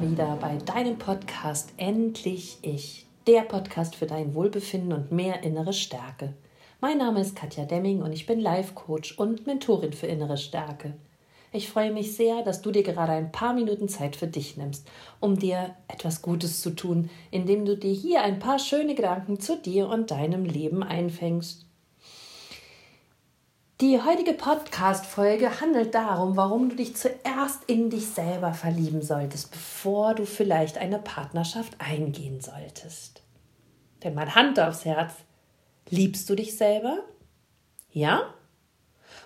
Wieder bei deinem Podcast Endlich Ich, der Podcast für dein Wohlbefinden und mehr innere Stärke. Mein Name ist Katja Demming und ich bin Life Coach und Mentorin für innere Stärke. Ich freue mich sehr, dass du dir gerade ein paar Minuten Zeit für dich nimmst, um dir etwas Gutes zu tun, indem du dir hier ein paar schöne Gedanken zu dir und deinem Leben einfängst. Die heutige Podcast-Folge handelt darum, warum du dich zuerst in dich selber verlieben solltest, bevor du vielleicht eine Partnerschaft eingehen solltest. Denn mal Hand aufs Herz, liebst du dich selber? Ja?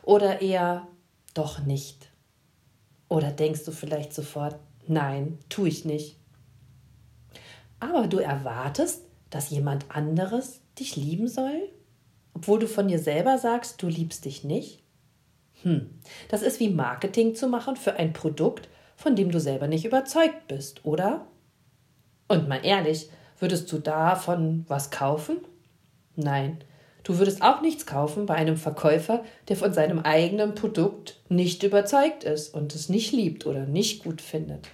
Oder eher doch nicht? Oder denkst du vielleicht sofort, nein, tue ich nicht? Aber du erwartest, dass jemand anderes dich lieben soll? Obwohl du von dir selber sagst, du liebst dich nicht? Hm, das ist wie Marketing zu machen für ein Produkt, von dem du selber nicht überzeugt bist, oder? Und mal ehrlich, würdest du davon was kaufen? Nein, du würdest auch nichts kaufen bei einem Verkäufer, der von seinem eigenen Produkt nicht überzeugt ist und es nicht liebt oder nicht gut findet.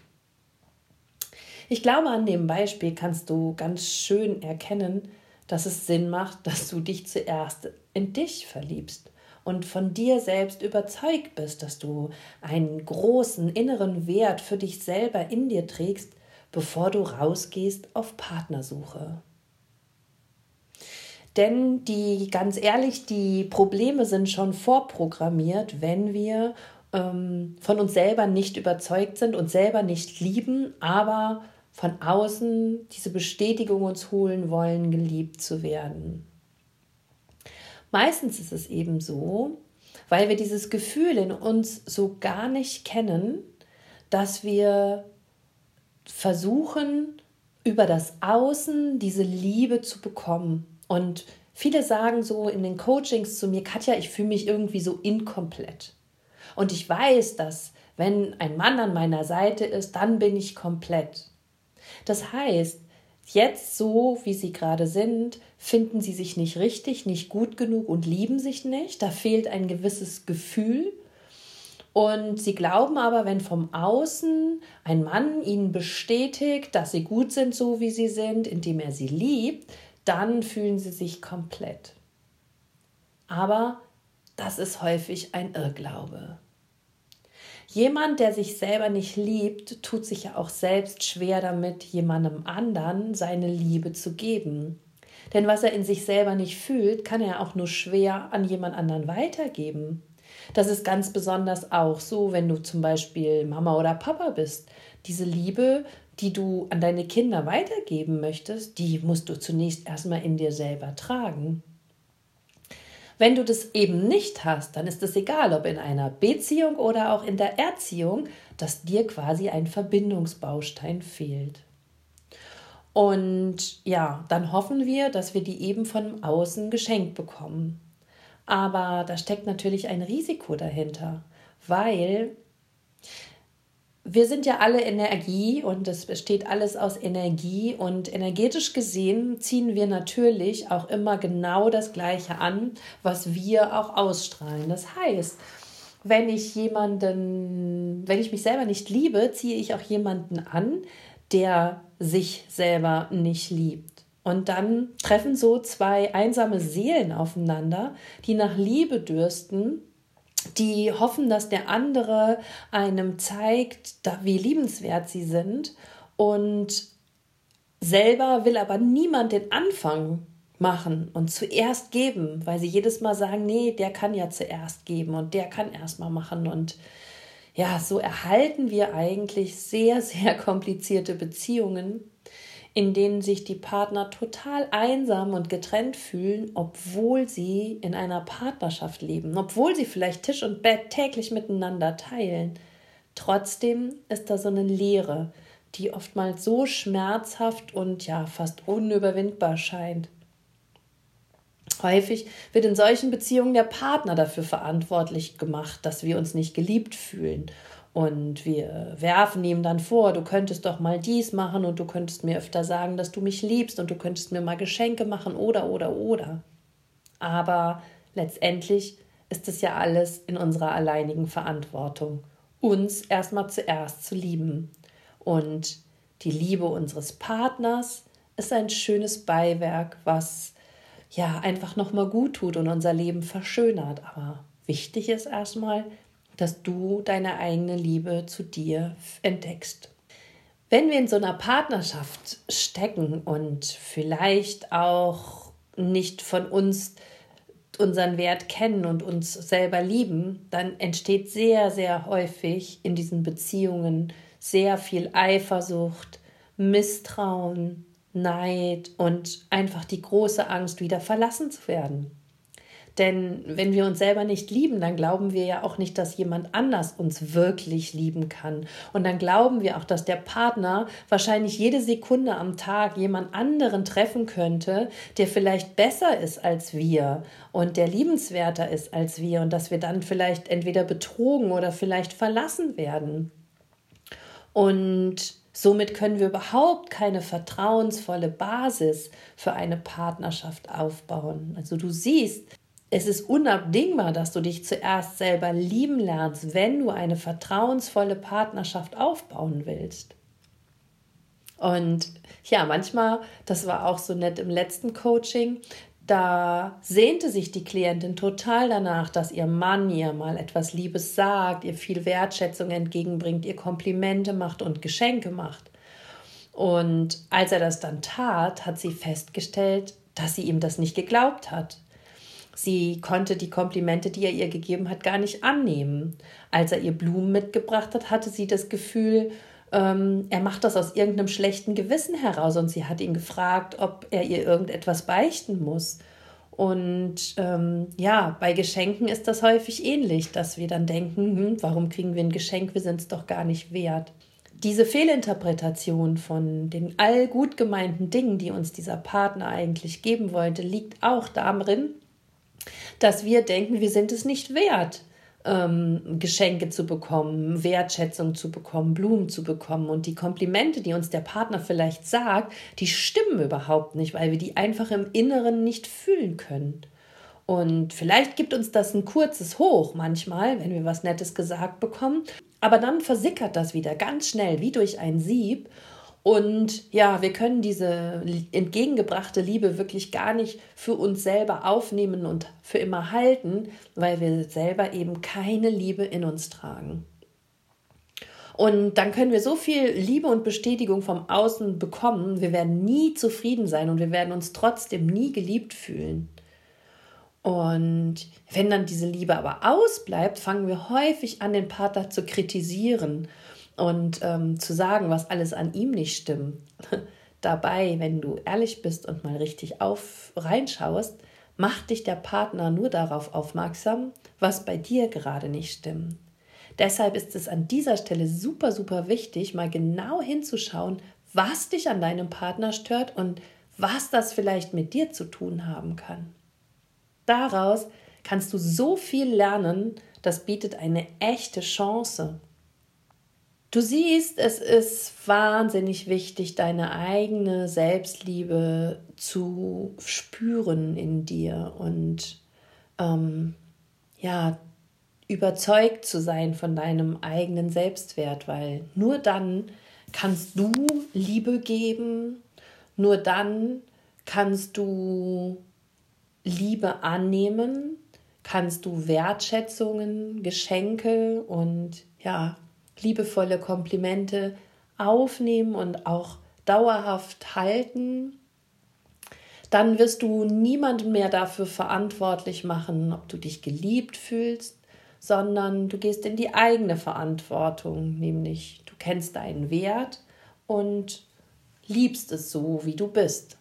Ich glaube, an dem Beispiel kannst du ganz schön erkennen, dass es Sinn macht, dass du dich zuerst in dich verliebst und von dir selbst überzeugt bist, dass du einen großen inneren Wert für dich selber in dir trägst, bevor du rausgehst auf Partnersuche. Denn die, ganz ehrlich, die Probleme sind schon vorprogrammiert, wenn wir ähm, von uns selber nicht überzeugt sind, und selber nicht lieben, aber von außen diese Bestätigung uns holen wollen, geliebt zu werden. Meistens ist es eben so, weil wir dieses Gefühl in uns so gar nicht kennen, dass wir versuchen, über das Außen diese Liebe zu bekommen. Und viele sagen so in den Coachings zu mir, Katja, ich fühle mich irgendwie so inkomplett. Und ich weiß, dass wenn ein Mann an meiner Seite ist, dann bin ich komplett. Das heißt, jetzt so, wie sie gerade sind, finden sie sich nicht richtig, nicht gut genug und lieben sich nicht. Da fehlt ein gewisses Gefühl. Und sie glauben aber, wenn vom Außen ein Mann ihnen bestätigt, dass sie gut sind, so wie sie sind, indem er sie liebt, dann fühlen sie sich komplett. Aber das ist häufig ein Irrglaube. Jemand, der sich selber nicht liebt, tut sich ja auch selbst schwer damit, jemandem anderen seine Liebe zu geben. Denn was er in sich selber nicht fühlt, kann er auch nur schwer an jemand anderen weitergeben. Das ist ganz besonders auch so, wenn du zum Beispiel Mama oder Papa bist. Diese Liebe, die du an deine Kinder weitergeben möchtest, die musst du zunächst erstmal in dir selber tragen. Wenn du das eben nicht hast, dann ist es egal, ob in einer Beziehung oder auch in der Erziehung, dass dir quasi ein Verbindungsbaustein fehlt. Und ja, dann hoffen wir, dass wir die eben von außen geschenkt bekommen. Aber da steckt natürlich ein Risiko dahinter, weil wir sind ja alle Energie und es besteht alles aus Energie und energetisch gesehen ziehen wir natürlich auch immer genau das Gleiche an, was wir auch ausstrahlen. Das heißt, wenn ich jemanden, wenn ich mich selber nicht liebe, ziehe ich auch jemanden an, der sich selber nicht liebt. Und dann treffen so zwei einsame Seelen aufeinander, die nach Liebe dürsten die hoffen, dass der andere einem zeigt, wie liebenswert sie sind. Und selber will aber niemand den Anfang machen und zuerst geben, weil sie jedes Mal sagen, nee, der kann ja zuerst geben und der kann erst mal machen. Und ja, so erhalten wir eigentlich sehr, sehr komplizierte Beziehungen, in denen sich die Partner total einsam und getrennt fühlen, obwohl sie in einer Partnerschaft leben, obwohl sie vielleicht Tisch und Bett täglich miteinander teilen. Trotzdem ist da so eine Leere, die oftmals so schmerzhaft und ja fast unüberwindbar scheint. Häufig wird in solchen Beziehungen der Partner dafür verantwortlich gemacht, dass wir uns nicht geliebt fühlen und wir werfen ihm dann vor, du könntest doch mal dies machen und du könntest mir öfter sagen, dass du mich liebst und du könntest mir mal Geschenke machen oder oder oder. Aber letztendlich ist es ja alles in unserer alleinigen Verantwortung, uns erstmal zuerst zu lieben Und die Liebe unseres Partners ist ein schönes Beiwerk, was ja einfach nochmal gut tut und unser Leben verschönert. Aber wichtig ist erstmal, dass du deine eigene Liebe zu dir entdeckst. Wenn wir in so einer Partnerschaft stecken und vielleicht auch nicht von uns unseren Wert kennen und uns selber lieben, dann entsteht sehr, sehr häufig in diesen Beziehungen sehr viel Eifersucht, Misstrauen, Neid und einfach die große Angst, wieder verlassen zu werden. Denn wenn wir uns selber nicht lieben, dann glauben wir ja auch nicht, dass jemand anders uns wirklich lieben kann. Und dann glauben wir auch, dass der Partner wahrscheinlich jede Sekunde am Tag jemand anderen treffen könnte, der vielleicht besser ist als wir und der liebenswerter ist als wir und dass wir dann vielleicht entweder betrogen oder vielleicht verlassen werden. Und Somit können wir überhaupt keine vertrauensvolle Basis für eine Partnerschaft aufbauen. Also du siehst, es ist unabdingbar, dass du dich zuerst selber lieben lernst, wenn du eine vertrauensvolle Partnerschaft aufbauen willst. Und ja, manchmal, das war auch so nett im letzten Coaching, da sehnte sich die Klientin total danach, dass ihr Mann ihr mal etwas Liebes sagt, ihr viel Wertschätzung entgegenbringt, ihr Komplimente macht und Geschenke macht. Und als er das dann tat, hat sie festgestellt, dass sie ihm das nicht geglaubt hat. Sie konnte die Komplimente, die er ihr gegeben hat, gar nicht annehmen. Als er ihr Blumen mitgebracht hat, hatte sie das Gefühl, ähm, er macht das aus irgendeinem schlechten Gewissen heraus und sie hat ihn gefragt, ob er ihr irgendetwas beichten muss. Und ähm, ja, bei Geschenken ist das häufig ähnlich, dass wir dann denken, hm, warum kriegen wir ein Geschenk, wir sind es doch gar nicht wert. Diese Fehlinterpretation von den all gut gemeinten Dingen, die uns dieser Partner eigentlich geben wollte, liegt auch darin, dass wir denken, wir sind es nicht wert, ähm, Geschenke zu bekommen, Wertschätzung zu bekommen, Blumen zu bekommen. Und die Komplimente, die uns der Partner vielleicht sagt, die stimmen überhaupt nicht, weil wir die einfach im Inneren nicht fühlen können. Und vielleicht gibt uns das ein kurzes Hoch manchmal, wenn wir was Nettes gesagt bekommen. Aber dann versickert das wieder ganz schnell wie durch ein Sieb. Und ja, wir können diese entgegengebrachte Liebe wirklich gar nicht für uns selber aufnehmen und für immer halten, weil wir selber eben keine Liebe in uns tragen. Und dann können wir so viel Liebe und Bestätigung vom Außen bekommen, wir werden nie zufrieden sein und wir werden uns trotzdem nie geliebt fühlen. Und wenn dann diese Liebe aber ausbleibt, fangen wir häufig an, den Partner zu kritisieren und ähm, zu sagen, was alles an ihm nicht stimmt. Dabei, wenn du ehrlich bist und mal richtig auf reinschaust, macht dich der Partner nur darauf aufmerksam, was bei dir gerade nicht stimmt. Deshalb ist es an dieser Stelle super, super wichtig, mal genau hinzuschauen, was dich an deinem Partner stört und was das vielleicht mit dir zu tun haben kann. Daraus kannst du so viel lernen, das bietet eine echte Chance. Du siehst, es ist wahnsinnig wichtig, deine eigene Selbstliebe zu spüren in dir und ähm, ja, überzeugt zu sein von deinem eigenen Selbstwert, weil nur dann kannst du Liebe geben, nur dann kannst du Liebe annehmen, kannst du Wertschätzungen, Geschenke und ja, liebevolle Komplimente aufnehmen und auch dauerhaft halten, dann wirst du niemanden mehr dafür verantwortlich machen, ob du dich geliebt fühlst, sondern du gehst in die eigene Verantwortung, nämlich du kennst deinen Wert und liebst es so, wie du bist.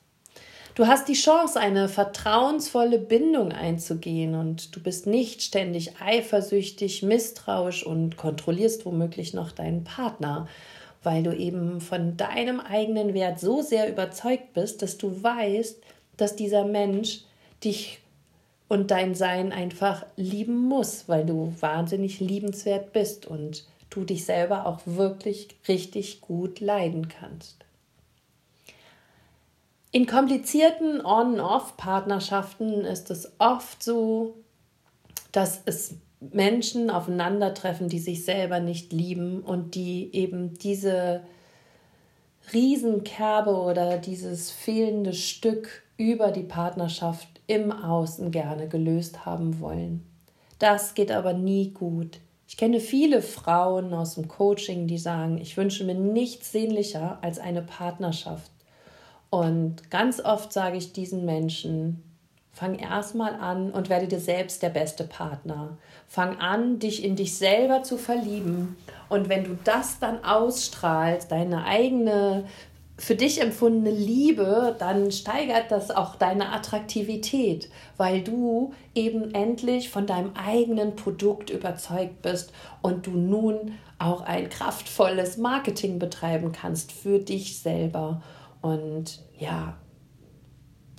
Du hast die Chance, eine vertrauensvolle Bindung einzugehen und du bist nicht ständig eifersüchtig, misstrauisch und kontrollierst womöglich noch deinen Partner, weil du eben von deinem eigenen Wert so sehr überzeugt bist, dass du weißt, dass dieser Mensch dich und dein Sein einfach lieben muss, weil du wahnsinnig liebenswert bist und du dich selber auch wirklich richtig gut leiden kannst. In komplizierten On-Off-Partnerschaften ist es oft so, dass es Menschen aufeinandertreffen, die sich selber nicht lieben und die eben diese Riesenkerbe oder dieses fehlende Stück über die Partnerschaft im Außen gerne gelöst haben wollen. Das geht aber nie gut. Ich kenne viele Frauen aus dem Coaching, die sagen, ich wünsche mir nichts sehnlicher als eine Partnerschaft. Und ganz oft sage ich diesen Menschen, fang erstmal an und werde dir selbst der beste Partner. Fang an, dich in dich selber zu verlieben. Und wenn du das dann ausstrahlst, deine eigene für dich empfundene Liebe, dann steigert das auch deine Attraktivität, weil du eben endlich von deinem eigenen Produkt überzeugt bist und du nun auch ein kraftvolles Marketing betreiben kannst für dich selber. Und ja,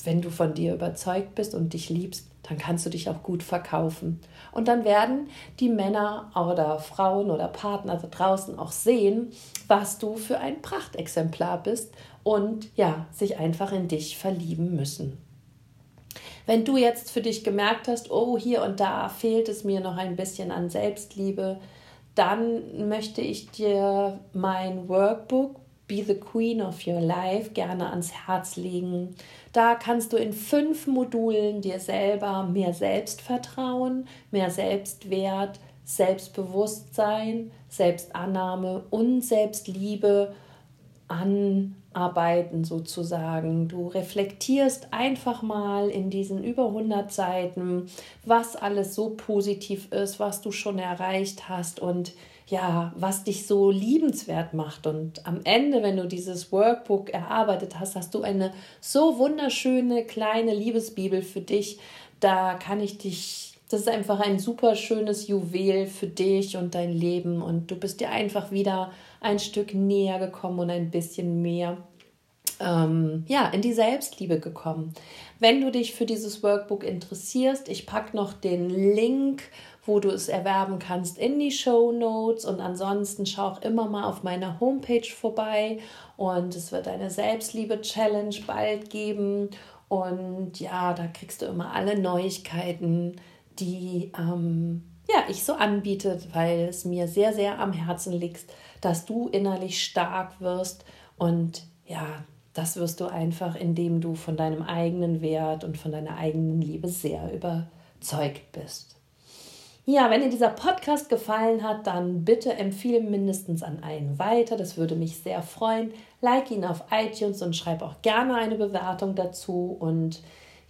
wenn du von dir überzeugt bist und dich liebst, dann kannst du dich auch gut verkaufen. Und dann werden die Männer oder Frauen oder Partner da draußen auch sehen, was du für ein Prachtexemplar bist und ja, sich einfach in dich verlieben müssen. Wenn du jetzt für dich gemerkt hast, oh, hier und da fehlt es mir noch ein bisschen an Selbstliebe, dann möchte ich dir mein Workbook Be the Queen of Your Life gerne ans Herz legen. Da kannst du in fünf Modulen dir selber mehr Selbstvertrauen, mehr Selbstwert, Selbstbewusstsein, Selbstannahme und Selbstliebe anarbeiten sozusagen. Du reflektierst einfach mal in diesen über 100 Seiten, was alles so positiv ist, was du schon erreicht hast und ja, was dich so liebenswert macht. Und am Ende, wenn du dieses Workbook erarbeitet hast, hast du eine so wunderschöne kleine Liebesbibel für dich. Da kann ich dich, das ist einfach ein super schönes Juwel für dich und dein Leben. Und du bist dir einfach wieder ein Stück näher gekommen und ein bisschen mehr ähm, ja, in die Selbstliebe gekommen. Wenn du dich für dieses Workbook interessierst, ich packe noch den Link wo du es erwerben kannst in die Show Notes. Und ansonsten schau auch immer mal auf meiner Homepage vorbei. Und es wird eine Selbstliebe-Challenge bald geben. Und ja, da kriegst du immer alle Neuigkeiten, die ähm, ja, ich so anbiete, weil es mir sehr, sehr am Herzen liegt, dass du innerlich stark wirst. Und ja, das wirst du einfach, indem du von deinem eigenen Wert und von deiner eigenen Liebe sehr überzeugt bist. Ja, wenn dir dieser Podcast gefallen hat, dann bitte empfehle mindestens an einen weiter. Das würde mich sehr freuen. Like ihn auf iTunes und schreib auch gerne eine Bewertung dazu. Und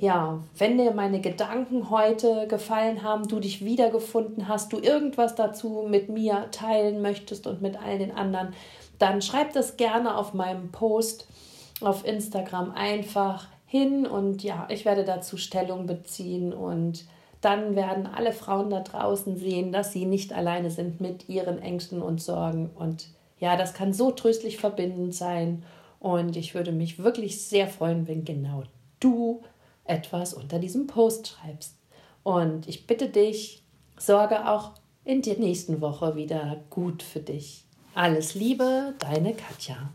ja, wenn dir meine Gedanken heute gefallen haben, du dich wiedergefunden hast, du irgendwas dazu mit mir teilen möchtest und mit all den anderen, dann schreib das gerne auf meinem Post auf Instagram einfach hin und ja, ich werde dazu Stellung beziehen und dann werden alle Frauen da draußen sehen, dass sie nicht alleine sind mit ihren Ängsten und Sorgen. Und ja, das kann so tröstlich verbindend sein. Und ich würde mich wirklich sehr freuen, wenn genau du etwas unter diesem Post schreibst. Und ich bitte dich, sorge auch in der nächsten Woche wieder gut für dich. Alles Liebe, deine Katja.